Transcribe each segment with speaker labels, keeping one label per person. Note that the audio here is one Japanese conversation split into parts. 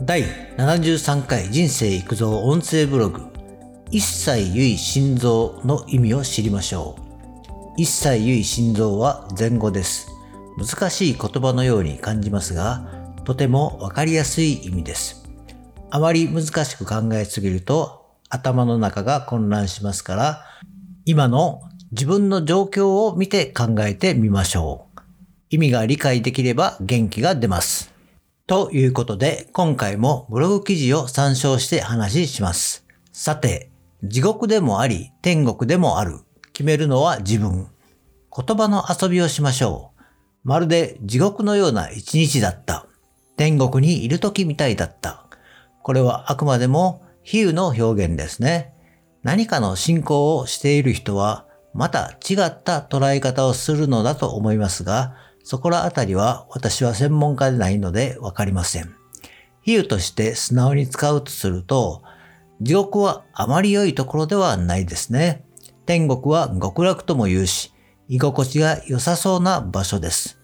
Speaker 1: 第73回人生育造音声ブログ一切唯一心臓の意味を知りましょう。一切唯一心臓は前後です。難しい言葉のように感じますがとてもわかりやすい意味です。あまり難しく考えすぎると頭の中が混乱しますから今の自分の状況を見て考えてみましょう。意味が理解できれば元気が出ます。ということで、今回もブログ記事を参照して話します。さて、地獄でもあり、天国でもある。決めるのは自分。言葉の遊びをしましょう。まるで地獄のような一日だった。天国にいる時みたいだった。これはあくまでも比喩の表現ですね。何かの信仰をしている人は、また違った捉え方をするのだと思いますが、そこらあたりは私は専門家でないのでわかりません。比喩として素直に使うとすると、地獄はあまり良いところではないですね。天国は極楽とも言うし、居心地が良さそうな場所です。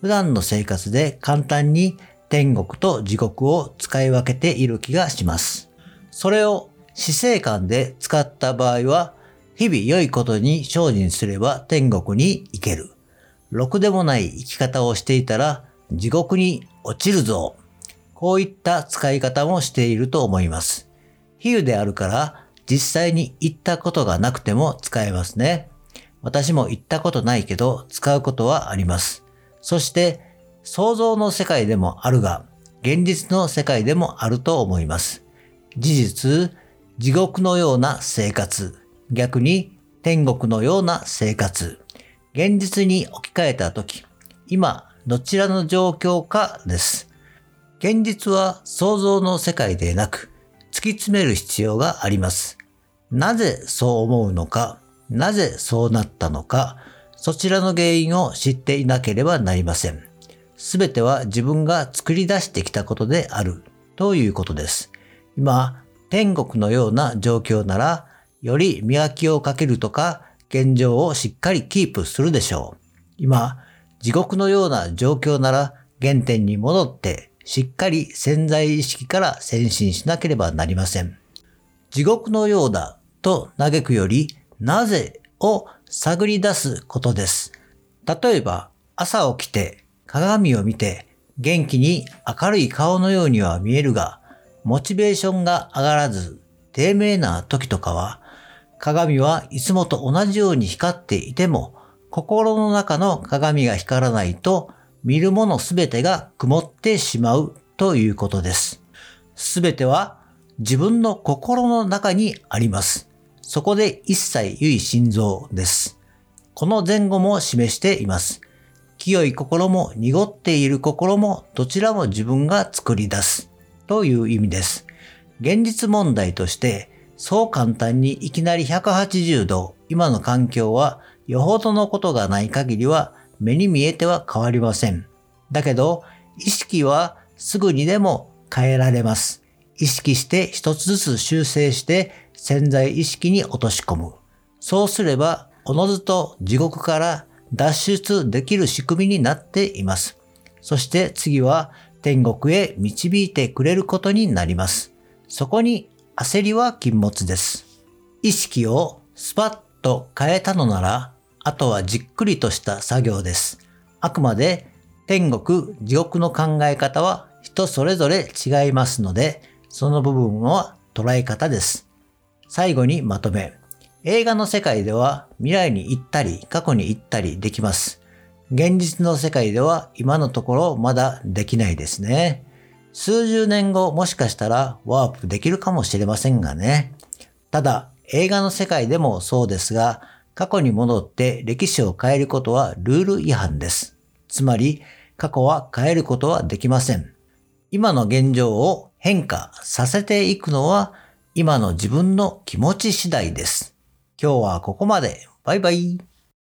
Speaker 1: 普段の生活で簡単に天国と地獄を使い分けている気がします。それを死生観で使った場合は、日々良いことに精進すれば天国に行ける。ろくでもない生き方をしていたら地獄に落ちるぞ。こういった使い方もしていると思います。比喩であるから実際に言ったことがなくても使えますね。私も言ったことないけど使うことはあります。そして想像の世界でもあるが現実の世界でもあると思います。事実、地獄のような生活、逆に天国のような生活。現実に置き換えたとき、今、どちらの状況かです。現実は想像の世界でなく、突き詰める必要があります。なぜそう思うのか、なぜそうなったのか、そちらの原因を知っていなければなりません。すべては自分が作り出してきたことであるということです。今、天国のような状況なら、より磨きをかけるとか、現状をしっかりキープするでしょう。今、地獄のような状況なら原点に戻ってしっかり潜在意識から先進しなければなりません。地獄のようだと嘆くよりなぜを探り出すことです。例えば朝起きて鏡を見て元気に明るい顔のようには見えるがモチベーションが上がらず低迷な時とかは鏡はいつもと同じように光っていても、心の中の鏡が光らないと、見るものすべてが曇ってしまうということです。すべては自分の心の中にあります。そこで一切唯心臓です。この前後も示しています。清い心も濁っている心もどちらも自分が作り出すという意味です。現実問題としてそう簡単にいきなり180度、今の環境はよほどのことがない限りは目に見えては変わりません。だけど、意識はすぐにでも変えられます。意識して一つずつ修正して潜在意識に落とし込む。そうすれば、おのずと地獄から脱出できる仕組みになっています。そして次は天国へ導いてくれることになります。そこに焦りは禁物です。意識をスパッと変えたのなら、あとはじっくりとした作業です。あくまで天国、地獄の考え方は人それぞれ違いますので、その部分は捉え方です。最後にまとめ。映画の世界では未来に行ったり過去に行ったりできます。現実の世界では今のところまだできないですね。数十年後もしかしたらワープできるかもしれませんがね。ただ、映画の世界でもそうですが、過去に戻って歴史を変えることはルール違反です。つまり、過去は変えることはできません。今の現状を変化させていくのは今の自分の気持ち次第です。今日はここまで。バイバイ。